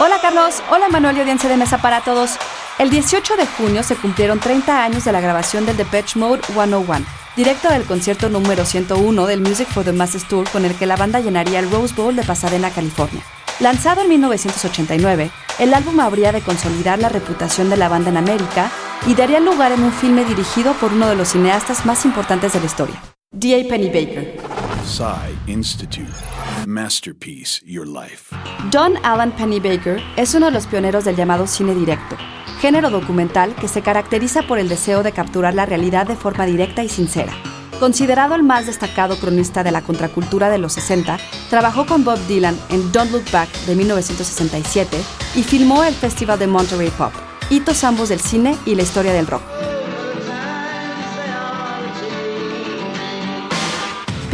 Hola Carlos, hola Manuel y audiencia de mesa para todos. El 18 de junio se cumplieron 30 años de la grabación del Depeche Mode 101, directo del concierto número 101 del Music for the Masses Tour con el que la banda llenaría el Rose Bowl de Pasadena, California. Lanzado en 1989, el álbum habría de consolidar la reputación de la banda en América y daría lugar en un filme dirigido por uno de los cineastas más importantes de la historia, D.A. Pennebaker. Institute. Masterpiece, Your Life. John Allen Pennebaker es uno de los pioneros del llamado cine directo, género documental que se caracteriza por el deseo de capturar la realidad de forma directa y sincera. Considerado el más destacado cronista de la contracultura de los 60, trabajó con Bob Dylan en Don't Look Back de 1967 y filmó el Festival de Monterey Pop, hitos ambos del cine y la historia del rock.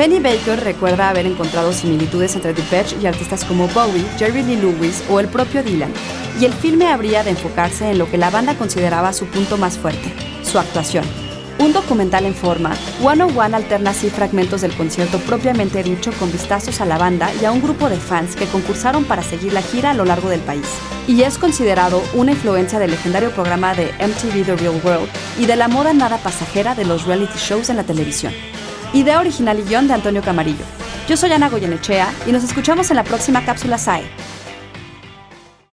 Penny Baker recuerda haber encontrado similitudes entre Depeche y artistas como Bowie, Jerry Lee Lewis o el propio Dylan, y el filme habría de enfocarse en lo que la banda consideraba su punto más fuerte, su actuación. Un documental en forma, One on One alterna así fragmentos del concierto propiamente dicho con vistazos a la banda y a un grupo de fans que concursaron para seguir la gira a lo largo del país. Y es considerado una influencia del legendario programa de MTV The Real World y de la moda nada pasajera de los reality shows en la televisión. Idea original y guion de Antonio Camarillo. Yo soy Ana Goyenechea y nos escuchamos en la próxima cápsula SAE.